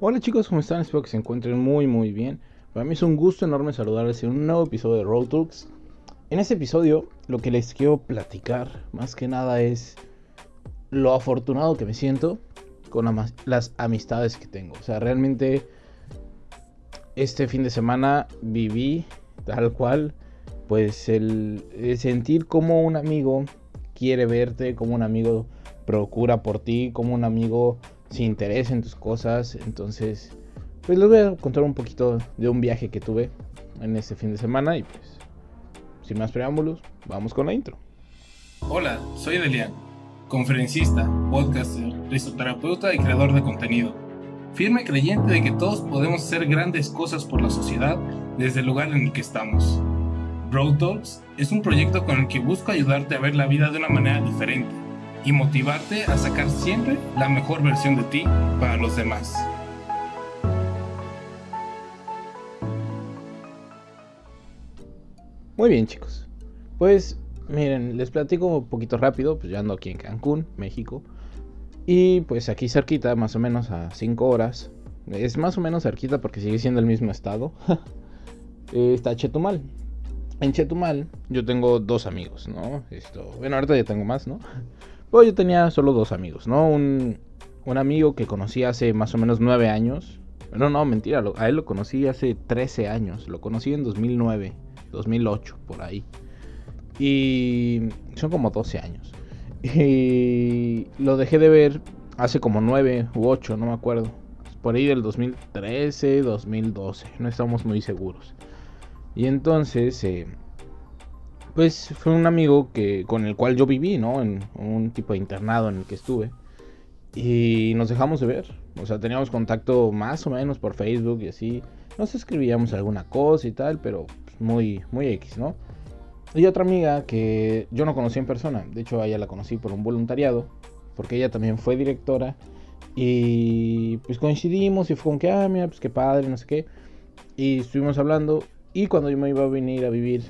Hola chicos, ¿cómo están? Espero que se encuentren muy muy bien. Para mí es un gusto enorme saludarles en un nuevo episodio de Road Talks. En este episodio lo que les quiero platicar más que nada es lo afortunado que me siento con las amistades que tengo. O sea, realmente este fin de semana viví tal cual pues el, el sentir como un amigo quiere verte, como un amigo procura por ti, como un amigo se interesa en tus cosas. Entonces, pues les voy a contar un poquito de un viaje que tuve en este fin de semana y pues, sin más preámbulos, vamos con la intro. Hola, soy Delian, conferencista, podcaster, risoterapeuta y creador de contenido. Firme creyente de que todos podemos hacer grandes cosas por la sociedad desde el lugar en el que estamos. Road Talks es un proyecto con el que busco ayudarte a ver la vida de una manera diferente y motivarte a sacar siempre la mejor versión de ti para los demás. Muy bien chicos, pues miren, les platico un poquito rápido, pues yo ando aquí en Cancún, México, y pues aquí cerquita, más o menos a 5 horas, es más o menos cerquita porque sigue siendo el mismo estado, está Chetumal. En Chetumal yo tengo dos amigos, ¿no? Esto, bueno, ahorita ya tengo más, ¿no? Pues yo tenía solo dos amigos, ¿no? Un, amigo que conocí hace más o menos nueve años. No, no, mentira, a él lo conocí hace 13 años. Lo conocí en 2009, 2008, por ahí. Y son como 12 años. Y lo dejé de ver hace como 9 u 8, no me acuerdo. Por ahí del 2013, 2012, no estamos muy seguros. Y entonces eh, pues fue un amigo que con el cual yo viví, ¿no? En un tipo de internado en el que estuve. Y nos dejamos de ver. O sea, teníamos contacto más o menos por Facebook y así. Nos escribíamos alguna cosa y tal, pero pues, muy, muy X, ¿no? Y otra amiga que yo no conocí en persona. De hecho, a ella la conocí por un voluntariado. Porque ella también fue directora. Y pues coincidimos y fue como que, ah, mira, pues qué padre, no sé qué. Y estuvimos hablando. Y cuando yo me iba a venir a vivir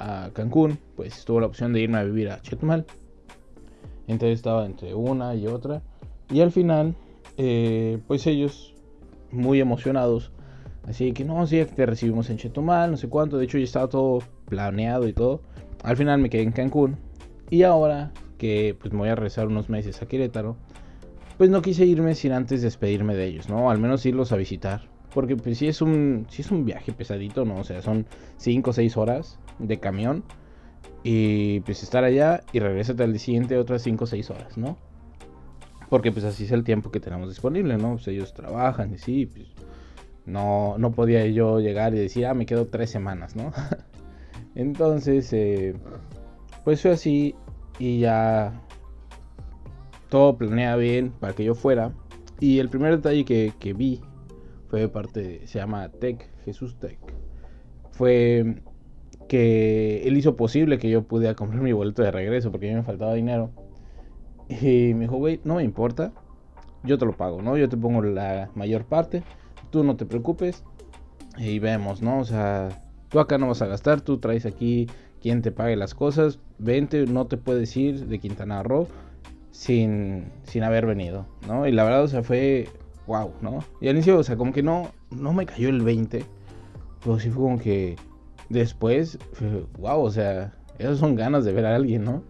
a Cancún, pues tuvo la opción de irme a vivir a Chetumal. Entonces estaba entre una y otra. Y al final, eh, pues ellos muy emocionados. Así que no, sí, te recibimos en Chetumal, no sé cuánto. De hecho, ya estaba todo planeado y todo. Al final me quedé en Cancún. Y ahora que pues me voy a regresar unos meses a Querétaro, pues no quise irme sin antes despedirme de ellos, ¿no? Al menos irlos a visitar. Porque pues sí es un, sí es un viaje pesadito, ¿no? O sea, son 5 o 6 horas de camión. Y pues estar allá y regresarte al día siguiente otras 5 o 6 horas, ¿no? Porque pues así es el tiempo que tenemos disponible, ¿no? Pues ellos trabajan y sí, pues no, no podía yo llegar y decir, ah, me quedo 3 semanas, ¿no? Entonces, eh, pues fue así y ya todo planea bien para que yo fuera. Y el primer detalle que, que vi fue de parte, se llama Tech, Jesús Tech. Fue que él hizo posible que yo pudiera comprar mi boleto de regreso porque a mí me faltaba dinero. Y me dijo, güey, no me importa, yo te lo pago, ¿no? Yo te pongo la mayor parte, tú no te preocupes y vemos, ¿no? O sea, tú acá no vas a gastar, tú traes aquí quien te pague las cosas, vente, no te puedes ir de Quintana Roo sin, sin haber venido, ¿no? Y la verdad, o sea, fue wow, ¿no? Y al inicio, o sea, como que no, no me cayó el 20. Pero sí fue como que después, wow, o sea, esas son ganas de ver a alguien, ¿no?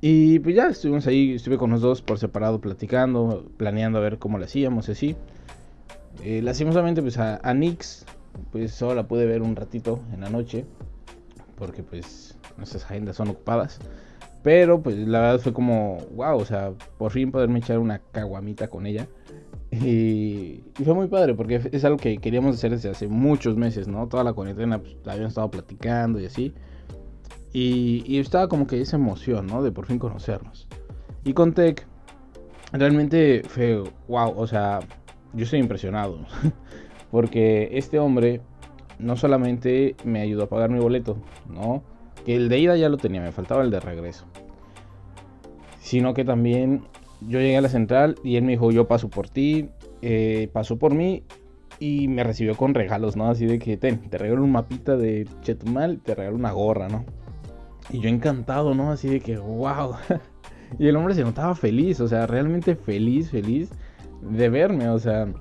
Y pues ya estuvimos ahí, estuve con los dos por separado platicando, planeando a ver cómo lo hacíamos, así. Eh, lastimosamente, pues a, a Nix, pues solo la pude ver un ratito en la noche, porque pues nuestras agendas son ocupadas. Pero pues la verdad fue como, wow, o sea, por fin poderme echar una caguamita con ella. Y, fue muy padre porque es algo que queríamos hacer desde hace muchos meses, ¿no? Toda la cuarentena pues, la habíamos estado platicando y así. Y, estaba como que esa emoción, ¿no? De por fin conocernos. Y con Tech, realmente fue wow, o sea, yo estoy impresionado. porque este hombre no solamente me ayudó a pagar mi boleto, ¿no? El de ida ya lo tenía, me faltaba el de regreso. Sino que también yo llegué a la central y él me dijo, yo paso por ti, eh, pasó por mí y me recibió con regalos, ¿no? Así de que, te regalo un mapita de Chetumal, te regalo una gorra, ¿no? Y yo encantado, ¿no? Así de que, wow. y el hombre se notaba feliz, o sea, realmente feliz, feliz de verme, o sea,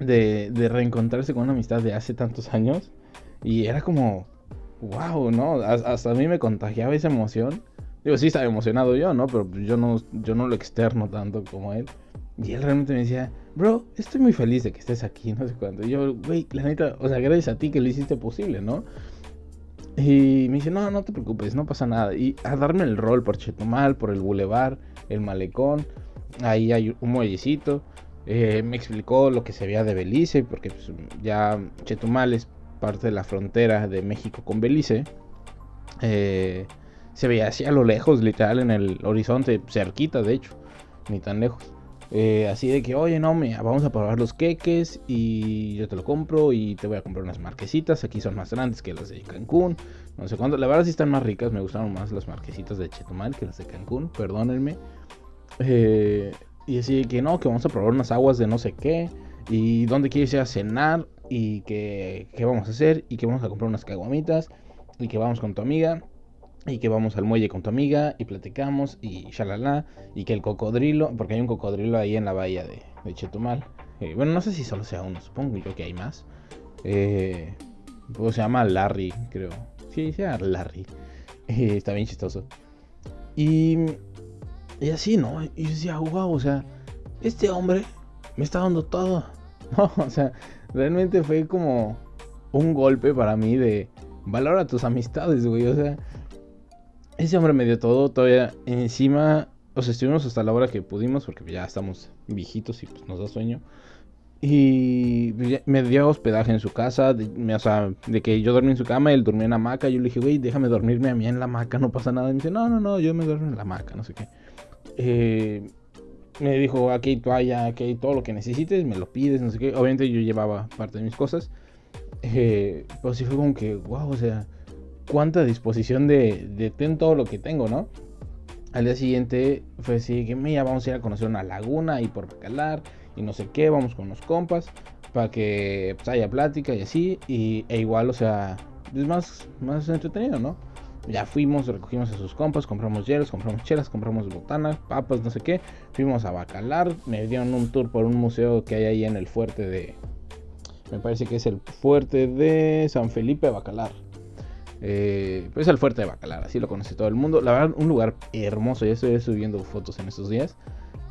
de, de reencontrarse con una amistad de hace tantos años. Y era como, wow, ¿no? Hasta a mí me contagiaba esa emoción. Digo, sí estaba emocionado yo, ¿no? Pero yo no, yo no lo externo tanto como él. Y él realmente me decía, bro, estoy muy feliz de que estés aquí, no sé cuánto. Y yo, güey, la neta, o sea, gracias a ti que lo hiciste posible, ¿no? Y me dice, no, no te preocupes, no pasa nada. Y a darme el rol por Chetumal, por el bulevar, el malecón. Ahí hay un muellecito. Eh, me explicó lo que se veía de Belice, porque pues, ya Chetumal es parte de la frontera de México con Belice. Eh, se veía así a lo lejos, literal, en el horizonte, cerquita, de hecho, ni tan lejos. Eh, así de que, oye, no, me, vamos a probar los queques y yo te lo compro y te voy a comprar unas marquesitas. Aquí son más grandes que las de Cancún. No sé cuánto. La verdad sí están más ricas. Me gustaron más las marquesitas de Chetumal que las de Cancún. Perdónenme. Eh, y así de que no, que vamos a probar unas aguas de no sé qué. Y dónde quieres ir a cenar. Y que, qué vamos a hacer. Y que vamos a comprar unas caguamitas. Y que vamos con tu amiga y que vamos al muelle con tu amiga y platicamos y shalala y que el cocodrilo, porque hay un cocodrilo ahí en la bahía de, Chetumal. Eh, bueno, no sé si solo sea uno, supongo yo que hay más. Eh, se llama Larry, creo. Sí, se llama Larry. Eh, está bien chistoso. Y, y así, ¿no? Y yo decía, wow, o sea, este hombre me está dando todo. O sea, realmente fue como un golpe para mí de valora tus amistades, güey. O sea, ese hombre me dio todo, todavía encima, o sea, estuvimos hasta la hora que pudimos, porque ya estamos viejitos y pues nos da sueño. Y me dio hospedaje en su casa, de, o sea, de que yo dormí en su cama, él dormía en la hamaca. Yo le dije, güey, déjame dormirme a mí en la hamaca, no pasa nada. Y me dice, no, no, no, yo me duermo en la hamaca, no sé qué. Eh, me dijo, aquí hay toalla, aquí todo lo que necesites, me lo pides, no sé qué. Obviamente yo llevaba parte de mis cosas. Eh, pero sí fue como que, wow, o sea, cuánta disposición de, de ten todo lo que tengo, ¿no? Al día siguiente fue así que, mira, vamos a ir a conocer una laguna y por Bacalar y no sé qué, vamos con los compas para que pues, haya plática y así, y, e igual, o sea, es más, más entretenido, ¿no? Ya fuimos, recogimos a sus compas, compramos hielos, compramos chelas, compramos botanas, papas, no sé qué. Fuimos a Bacalar, me dieron un tour por un museo que hay ahí en el fuerte de... Me parece que es el fuerte de San Felipe Bacalar. Eh, pues el fuerte de Bacalar, así lo conoce todo el mundo. La verdad, un lugar hermoso. Ya estoy subiendo fotos en estos días.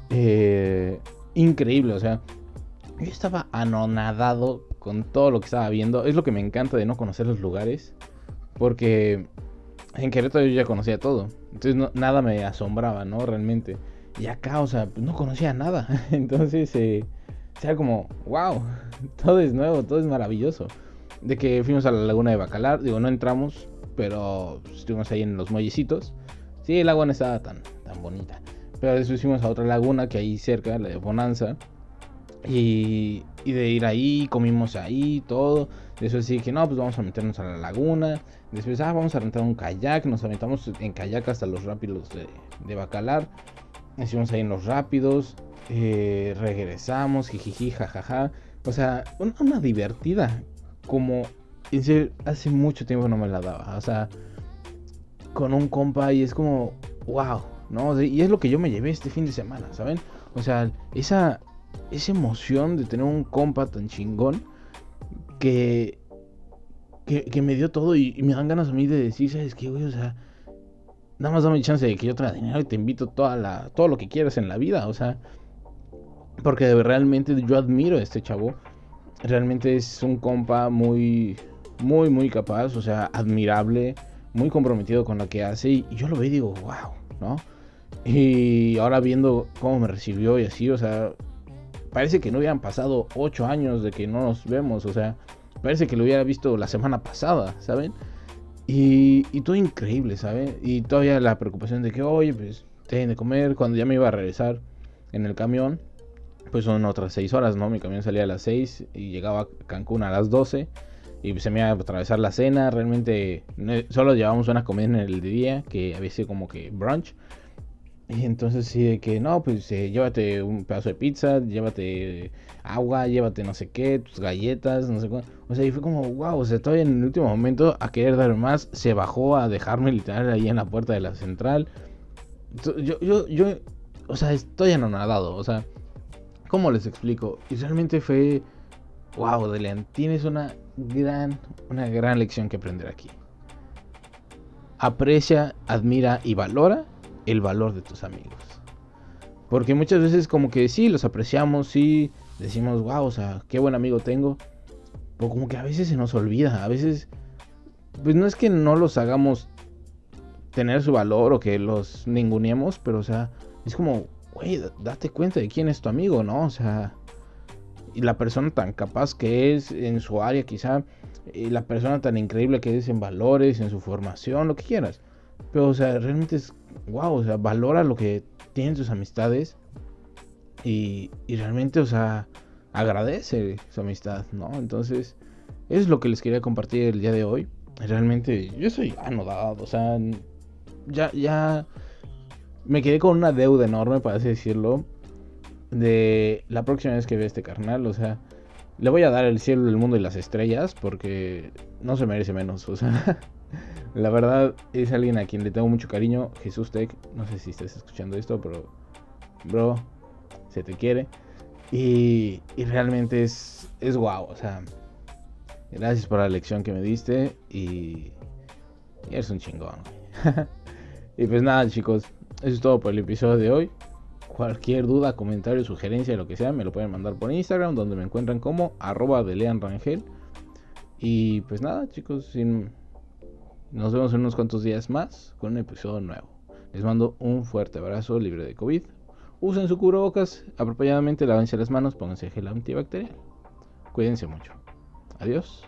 Eh, increíble, o sea, yo estaba anonadado con todo lo que estaba viendo. Es lo que me encanta de no conocer los lugares. Porque en Querétaro yo ya conocía todo. Entonces nada me asombraba, ¿no? Realmente. Y acá, o sea, no conocía nada. Entonces, eh, como, wow, todo es nuevo, todo es maravilloso de que fuimos a la laguna de Bacalar. Digo, no entramos, pero estuvimos ahí en los muellecitos. Sí, el agua no estaba tan, tan bonita. Pero después fuimos a otra laguna que hay cerca, la de Bonanza. Y, y de ir ahí, comimos ahí, todo. Después sí que no, pues vamos a meternos a la laguna. Después, ah, vamos a rentar un kayak. Nos aventamos en kayak hasta los rápidos de, de Bacalar. Estuvimos ahí en los rápidos. Eh, regresamos, jijiji, jajaja. O sea, una, divertida como hace mucho tiempo no me la daba. O sea, con un compa y es como, wow, ¿no? Y es lo que yo me llevé este fin de semana, ¿saben? O sea, esa, esa emoción de tener un compa tan chingón que, que, me dio todo y, me dan ganas a mí de decir, ¿sabes qué, güey? O sea, nada más dame chance de que yo traiga dinero y te invito toda la, todo lo que quieras en la vida, o sea, porque realmente yo admiro a este chavo realmente es un compa muy, muy, muy capaz, o sea, admirable, muy comprometido con lo que hace. Y yo lo veo y digo, wow, ¿no? Y ahora viendo cómo me recibió y así, o sea, parece que no hubieran pasado ocho años de que no nos vemos, o sea, parece que lo hubiera visto la semana pasada, ¿saben? Y, y todo increíble, ¿saben? Y todavía la preocupación de que, oye, pues, tienen de comer cuando ya me iba a regresar en el camión pues son otras 6 horas, ¿no? Mi camión salía a las 6 y llegaba a Cancún a las 12 y se me iba a atravesar la cena. Realmente solo llevábamos una comida en el día que había sido como que brunch. Y entonces sí, de que no, pues eh, llévate un pedazo de pizza, llévate agua, llévate no sé qué, tus galletas, no sé cuánto. O sea, y fue como, wow, o sea, todavía en el último momento a querer dar más, se bajó a dejarme literal ahí en la puerta de la central. Yo, yo, yo, o sea, estoy anonadado, o sea, ¿Cómo les explico? Y realmente fue wow, Delian, tienes una gran, una gran lección que aprender aquí. Aprecia, admira y valora el valor de tus amigos. Porque muchas veces como que sí, los apreciamos, sí, decimos, wow, o sea, qué buen amigo tengo. Pero como que a veces se nos olvida, a veces, pues no es que no los hagamos tener su valor o que los ninguneemos, pero o sea, es como, güey, date cuenta de quién es tu amigo, ¿no? O sea, y la persona tan capaz que es en su área quizá, y la persona tan increíble que es en valores, en su formación, lo que quieras. Pero, o sea, realmente es, wow, o sea, valora lo que tienen sus amistades y, y realmente, o sea, agradece su amistad, ¿no? Entonces, eso es lo que les quería compartir el día de hoy. Realmente, yo soy anodado, o sea, ya, ya me quedé con una deuda enorme, para así decirlo, de la próxima vez que vea este carnal, o sea, le voy a dar el cielo, el mundo y las estrellas porque no se merece menos, o sea, la verdad es alguien a quien le tengo mucho cariño, Jesús Tech, no sé si estás escuchando esto, pero bro, se te quiere y, y realmente es, es guau, o sea, gracias por la lección que me diste y, y eres un chingón. y pues nada chicos, eso es todo por el episodio de hoy. Cualquier duda, comentario, sugerencia, lo que sea, me lo pueden mandar por Instagram, donde me encuentran como arroba de Lean Rangel. Y pues nada, chicos, nos vemos en unos cuantos días más con un episodio nuevo. Les mando un fuerte abrazo libre de COVID. Usen su cubrebocas apropiadamente, lávense las manos, pónganse gel antibacterial. Cuídense mucho. Adiós.